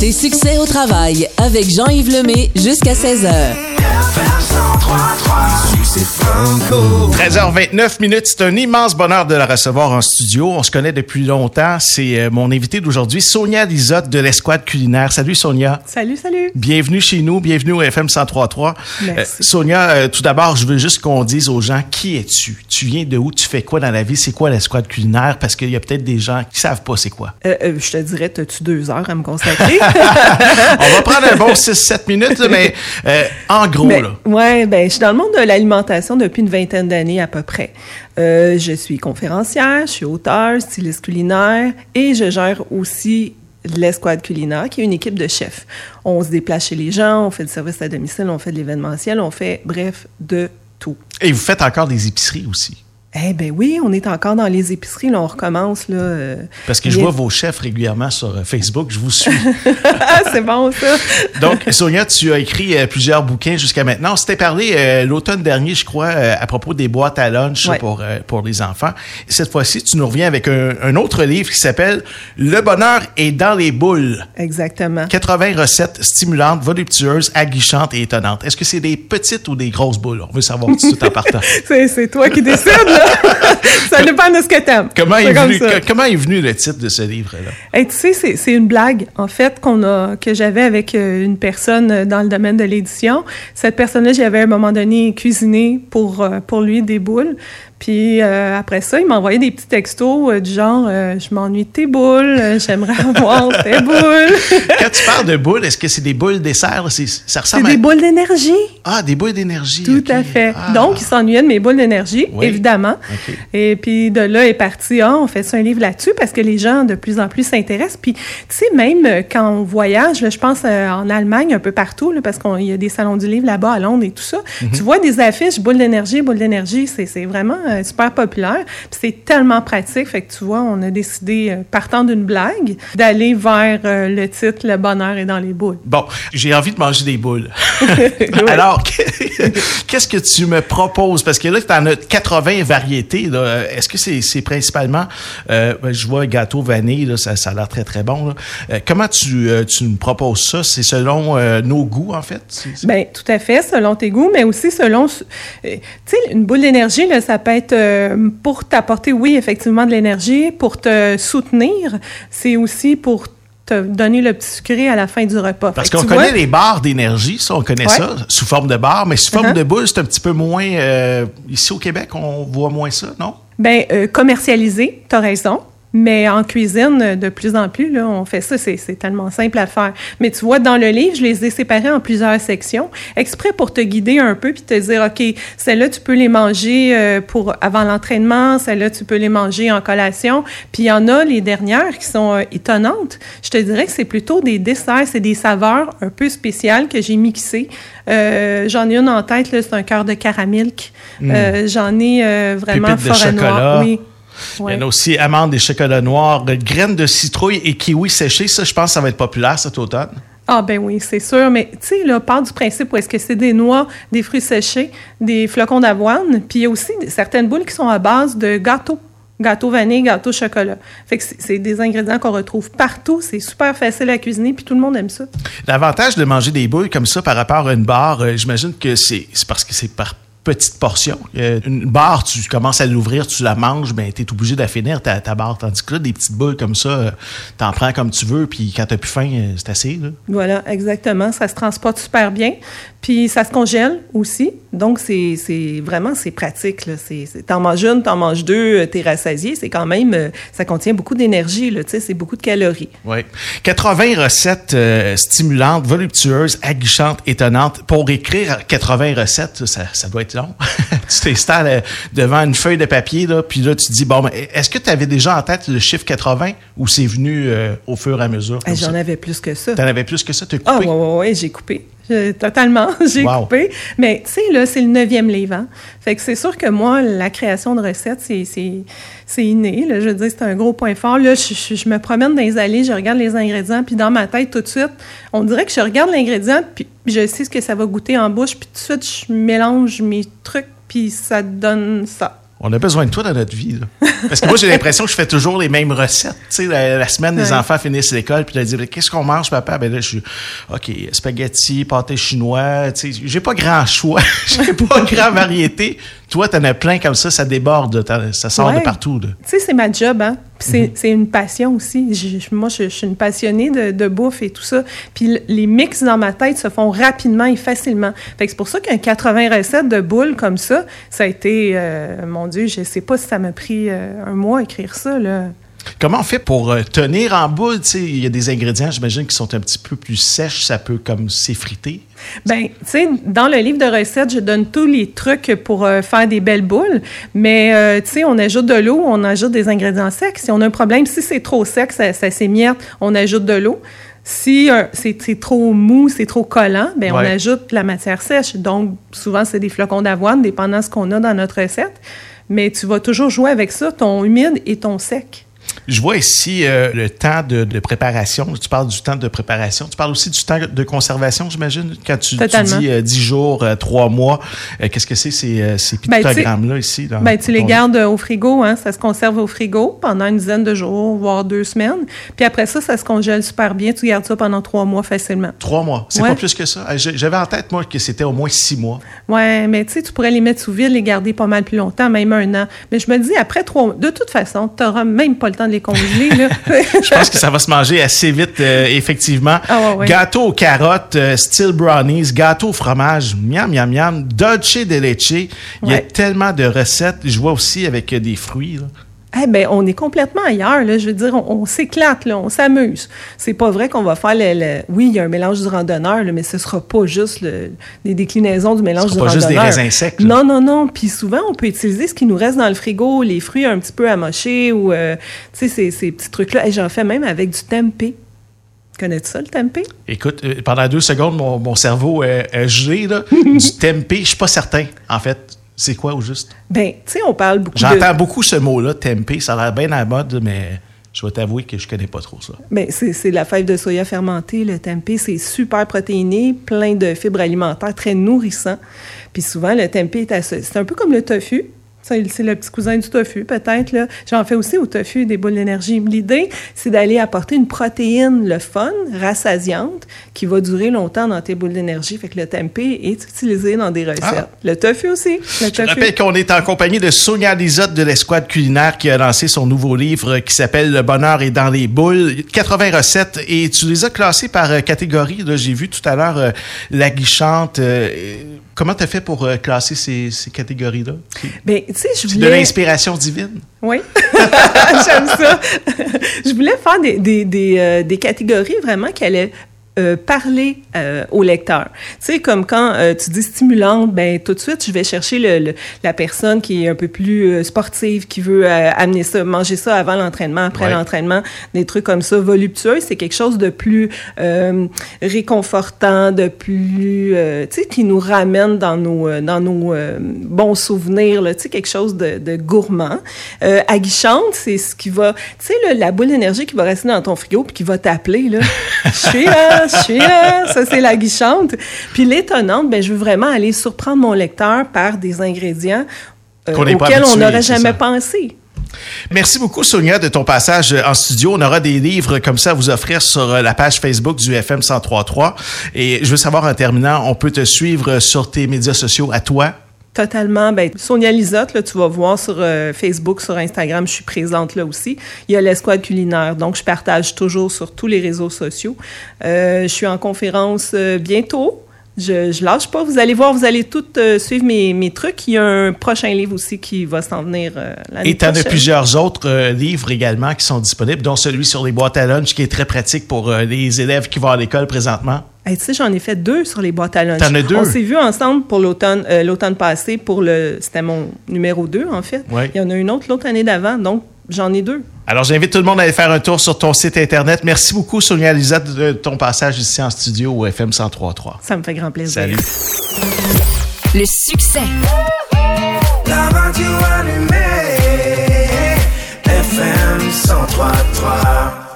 Tes succès au travail avec Jean-Yves Lemay jusqu'à 16h. 13h29 minutes, c'est un immense bonheur de la recevoir en studio. On se connaît depuis longtemps. C'est euh, mon invité d'aujourd'hui, Sonia Lisotte de l'Escouade culinaire. Salut Sonia. Salut, salut. Bienvenue chez nous, bienvenue au FM 103.3. Merci. Sonia, euh, tout d'abord, je veux juste qu'on dise aux gens qui es-tu? Tu viens de où? Tu fais quoi dans la vie? C'est quoi l'Escouade culinaire? Parce qu'il y a peut-être des gens qui savent pas c'est quoi. Euh, euh, je te dirais, as-tu deux heures à me consacrer? On va prendre un bon 6-7 minutes, mais euh, en gros, Ben, là. ouais, ben, je suis dans le monde de l'alimentation depuis une vingtaine d'années à peu près. Euh, je suis conférencière, je suis auteur, styliste culinaire et je gère aussi l'escouade culinaire, qui est une équipe de chefs. On se déplace chez les gens, on fait du service à domicile, on fait de l'événementiel, on fait, bref, de tout. Et vous faites encore des épiceries aussi? Eh ben oui, on est encore dans les épiceries, là, on recommence, là. euh, Parce que je vois vos chefs régulièrement sur euh, Facebook. Je vous suis. ah, c'est bon, ça! Donc, Sonia, tu as écrit euh, plusieurs bouquins jusqu'à maintenant. On s'était parlé l'automne dernier, je crois, à propos des boîtes à lunch Ouais. pour, pour les enfants. Cette fois-ci, tu nous reviens avec un, un autre livre qui s'appelle Le bonheur est dans les boules. Exactement. 80 recettes stimulantes, voluptueuses, aguichantes et étonnantes. Est-ce que c'est des petites ou des grosses boules? On veut savoir tout en partant. C'est, toi qui décides. ça dépend de ce que t'aimes. Comment est, venu, que- comment est venu le titre de ce livre-là? Hey, tu sais, c'est, c'est une blague, en fait, qu'on a, que j'avais avec euh, une personne euh, dans le domaine de l'édition. Cette personne-là, j'avais à un moment donné cuisiné pour, euh, pour lui des boules. Puis euh, après ça, il m'envoyait des petits textos euh, du genre euh, Je m'ennuie de tes boules, j'aimerais avoir tes boules. Quand tu parles de boules, est-ce que c'est des boules dessert? C'est- Ça c'est ressemble des à... boules d'énergie. Ah, des boules d'énergie. Tout à fait. Ah. Donc, il s'ennuyait de mes boules d'énergie, Oui. évidemment. Et puis de là est parti, ah, on fait ça un livre là-dessus parce que les gens de plus en plus s'intéressent. Puis, tu sais, même quand on voyage, là, je pense en Allemagne, un peu partout, là, parce qu'il y a des salons du livre là-bas à Londres et tout ça, Mhm. tu vois des affiches boules d'énergie, boules d'énergie, c'est c'est vraiment euh, super populaire. Puis c'est tellement pratique. Fait que tu vois, on a décidé, euh, partant d'une blague, d'aller vers euh, le titre Le bonheur est dans les boules. Bon, j'ai envie de manger des boules. Alors, qu'est-ce que tu me proposes? Parce que là, tu en as 80 variétés. Est-ce que c'est principalement... ben, je vois gâteau vanille, là, ça, ça a l'air très, très bon. là. Comment tu, tu me proposes ça? C'est selon nos goûts, en fait? Ben tout à fait, selon tes goûts, mais aussi selon, tu sais, une boule d'énergie, là, ça peut être euh, pour t'apporter, oui, effectivement, de l'énergie, pour te soutenir, c'est aussi pour te donner le petit sucré à la fin du repas. Parce qu'on connaît vois, les barres d'énergie, ça, on connaît Ouais. ça, sous forme de barres, mais sous forme Uh-huh. de boule, c'est un petit peu moins... euh, ici au Québec, on voit moins ça, non? Ben, euh, commercialisé, tu as raison. Mais en cuisine, de plus en plus, là, on fait ça, c'est tellement simple à faire. Mais tu vois, dans le livre, je les ai séparés en plusieurs sections, exprès pour te guider un peu puis te dire, OK, celles-là, tu peux les manger euh, pour avant l'entraînement, celles-là, tu peux les manger en collation. Puis il y en a, les dernières, qui sont euh, étonnantes. Je te dirais que c'est plutôt des desserts, c'est des saveurs un peu spéciales que j'ai mixées. Euh, J'en ai une en tête, là, c'est un cœur de caramilk. Euh, J'en ai euh, vraiment forêt noire. Oui. Il Ouais. y en a aussi amandes et chocolats noirs, euh, graines de citrouille et kiwi séchés. Ça, je pense que ça va être populaire cet automne. Ah ben oui, c'est sûr, mais tu sais, là, part du principe où est-ce que c'est des noix, des fruits séchés, des flocons d'avoine, puis il y a aussi certaines boules qui sont à base de gâteaux. Gâteau vanille, gâteau chocolat. Fait que c'est des ingrédients qu'on retrouve partout. C'est super facile à cuisiner, puis tout le monde aime ça. L'avantage de manger des boules comme ça par rapport à une barre, euh, j'imagine que c'est c'est parce que c'est par petite portion. Euh, une barre, tu commences à l'ouvrir, tu la manges, ben tu es obligé de la finir ta, ta barre. Tandis que là, des petites boules comme ça, euh, t'en prends comme tu veux, puis quand t'as plus faim, euh, c'est assez. Là. Voilà, exactement. Ça se transporte super bien. Puis ça se congèle aussi. Donc, c'est c'est- vraiment, c'est pratique. là. C'est- c'est- T'en manges une, t'en manges deux, t'es rassasié. C'est quand même, ça contient beaucoup d'énergie, là. Tu sais, c'est beaucoup de calories. Oui. 80 recettes euh, stimulantes, voluptueuses, aguichantes, étonnantes. Pour écrire 80 recettes, ça, ça doit être long. tu t'installes euh, devant une feuille de papier, là, puis là, tu te dis, bon, est-ce que tu avais déjà en tête le chiffre 80 ou c'est venu euh, au fur et à mesure? Comme J'en avais plus que ça. T'en avais plus que ça? T'as Ah, coupé? ouais, ouais, ouais, j'ai coupé. Je- totalement, j'ai Wow. coupé. Mais tu sais, là, c'est le neuvième livre. hein. Fait que c'est sûr que moi, la création de recettes, c'est- inné. Là, je veux dire, c'est un gros point fort. Là, je, je- je me promène dans les allées, je regarde les ingrédients, puis dans ma tête, tout de suite, on dirait que je regarde l'ingrédient, puis je sais ce que ça va goûter en bouche, puis tout de suite, je mélange mes trucs, puis ça donne ça. On a besoin de toi dans notre vie. Là. Parce que moi, j'ai l'impression que je fais toujours les mêmes recettes. Tu sais, la, la semaine, les Ouais. enfants finissent l'école, puis ils disent Qu'est-ce qu'on mange, papa Ben là, je suis OK, spaghetti, pâté chinois. Tu sais, j'ai pas grand choix. j'ai pas grand variété. Toi, t'en as plein comme ça, ça déborde. Ça sort de partout. Tu sais, c'est ma job, hein. Puis c'est, une passion aussi. Je- moi, je, je suis une passionnée de, de bouffe et tout ça. Puis les mix dans ma tête se font rapidement et facilement. Fait que c'est pour ça qu'un 80 recettes de boules comme ça, ça a été, euh, mon Dieu, je sais pas si ça m'a pris euh, un mois à écrire ça, là. Comment on fait pour euh, tenir en boule? Il y a des ingrédients, j'imagine, qui sont un petit peu plus sèches. Ça peut comme s'effriter. Ben, tu sais, dans le livre de recettes, je donne tous les trucs pour euh, faire des belles boules, mais euh, tu sais, on ajoute de l'eau, on ajoute des ingrédients secs. Si on a un problème, si c'est trop sec, ça, ça s'émiette, on ajoute de l'eau. Si euh, c'est trop mou, c'est trop collant, ben on ajoute de la matière sèche. Donc, souvent, c'est des flocons d'avoine, dépendant de ce qu'on a dans notre recette. Mais tu vas toujours jouer avec ça, ton humide et ton sec. Je vois ici euh, le temps de, de préparation. Tu parles du temps de préparation. Tu parles aussi du temps de conservation, j'imagine, quand tu, dis euh, 10 jours, euh, 3 mois. Euh, Qu'est-ce que c'est ces, euh, ces Ben, pictogrammes-là ici? dans Ben, tu les gardes au frigo, hein, ça se conserve au frigo pendant une dizaine de jours, voire deux semaines. Puis après ça, ça se congèle super bien. Tu gardes ça pendant trois mois facilement. Trois mois. C'est Ouais. pas plus que ça. J'avais en tête, moi, que c'était au moins six mois. Ouais, mais tu sais, tu pourrais les mettre sous vide, les garder pas mal plus longtemps, même un an. Mais je me dis, après trois mois, de toute façon, tu n'auras même pas le temps de les congeler. là. Je pense que ça va se manger assez vite, euh, effectivement. Ah ouais, ouais. Gâteau aux carottes, euh, style brownies, gâteau au fromage, miam, miam, miam, dolce de leche. Il y a tellement de recettes. Je vois aussi avec euh, des fruits. là. Eh ben, on est complètement ailleurs, là. Je veux dire, on, on s'éclate, là, on s'amuse. C'est pas vrai qu'on va faire le, le- Oui, il y a un mélange du randonneur, là, mais ce sera pas juste le- des déclinaisons du mélange Ce du sera pas juste des raisins secs, là. Non, non, non. Puis souvent, on peut utiliser ce qui nous reste dans le frigo, les fruits un petit peu amochés ou, euh, tu sais, ces, ces petits trucs-là. Et j'en fais même avec du tempeh. Connais-tu ça, le tempeh? Écoute, euh, pendant deux secondes, mon, mon cerveau est est gelé. Là. du tempeh, je suis pas certain, en fait. C'est quoi au juste? Ben, tu sais, on parle beaucoup de... J'entends beaucoup ce mot-là, tempeh. Ça a l'air bien à la mode, mais je vais t'avouer que je connais pas trop ça. C'est c'est la fève de soya fermentée, le tempeh. C'est super protéiné, plein de fibres alimentaires, très nourrissant. Puis souvent, le tempeh est associé. C'est un peu comme le tofu. C'est le petit cousin du tofu, peut-être. là. J'en fais aussi au tofu des boules d'énergie. L'idée, c'est d'aller apporter une protéine, le fun, rassasiante, qui va durer longtemps dans tes boules d'énergie. Fait que le tempeh est utilisé dans des recettes. Ah. Le tofu aussi. Le Je tofu. rappelle qu'on est en compagnie de Sonia Lisotte de l'Escouade culinaire qui a lancé son nouveau livre qui s'appelle Le bonheur est dans les boules. 80 recettes et tu les as classées par euh, catégorie. Là, J'ai vu tout à l'heure euh, la guichante. euh, comment tu as fait pour euh, classer ces, ces catégories-là? Ben, tu sais, je C'est de voulais... l'inspiration divine? Oui, j'aime ça. je voulais faire des, des, des, euh, des catégories vraiment qui allaient euh, parler euh, au lecteur. Tu sais, comme quand euh, tu dis stimulante, ben tout de suite, je vais chercher le, le- la personne qui est un peu plus sportive, qui veut amener ça, manger ça avant l'entraînement, après Ouais. l'entraînement, des trucs comme ça. Voluptueux, c'est quelque chose de plus réconfortant, de plus, tu sais, qui nous ramène dans nos, dans nos bons souvenirs, tu sais, quelque chose de, de gourmand. Aguichante, c'est ce qui va, tu sais, la boule d'énergie qui va rester dans ton frigo puis qui va t'appeler, là. Je suis là, je suis là. Ça, c'est l'aguichante. Puis l'étonnante, ben, je veux vraiment aller surprendre mon lecteur par des ingrédients euh, auxquels on n'aurait jamais pensé. Merci beaucoup, Sonia, de ton passage en studio. On aura des livres comme ça à vous offrir sur euh, la page Facebook du FM 1033. Et je veux savoir, en terminant, on peut te suivre sur tes médias sociaux à toi? Totalement. Ben, Sonia Lisotte, là, tu vas voir sur euh, Facebook, sur Instagram, je suis présente là aussi. Il y a l'escouade culinaire, donc je partage toujours sur tous les réseaux sociaux. Euh, je suis en conférence euh, bientôt. Je, je lâche pas. Vous allez voir, vous allez toutes suivre mes, mes trucs. Il y a un prochain livre aussi qui va s'en venir l'année Et tu en as prochaine. plusieurs autres livres également qui sont disponibles, dont celui sur les boîtes à lunch qui est très pratique pour les élèves qui vont à l'école présentement. Hey, tu sais, j'en ai fait deux sur les boîtes à lunch. T'en as deux? On s'est vus ensemble pour l'automne euh, l'automne passé pour le c'était mon numéro 2 en fait. Ouais. Il y en a une autre l'autre année d'avant, donc j'en ai deux. Alors, j'invite tout le monde à aller faire un tour sur ton site Internet. Merci beaucoup, Sonia Lisette, de ton passage ici en studio au FM 1033. Ça me fait grand plaisir. Salut. Le succès, La radio allumée, FM 103.3.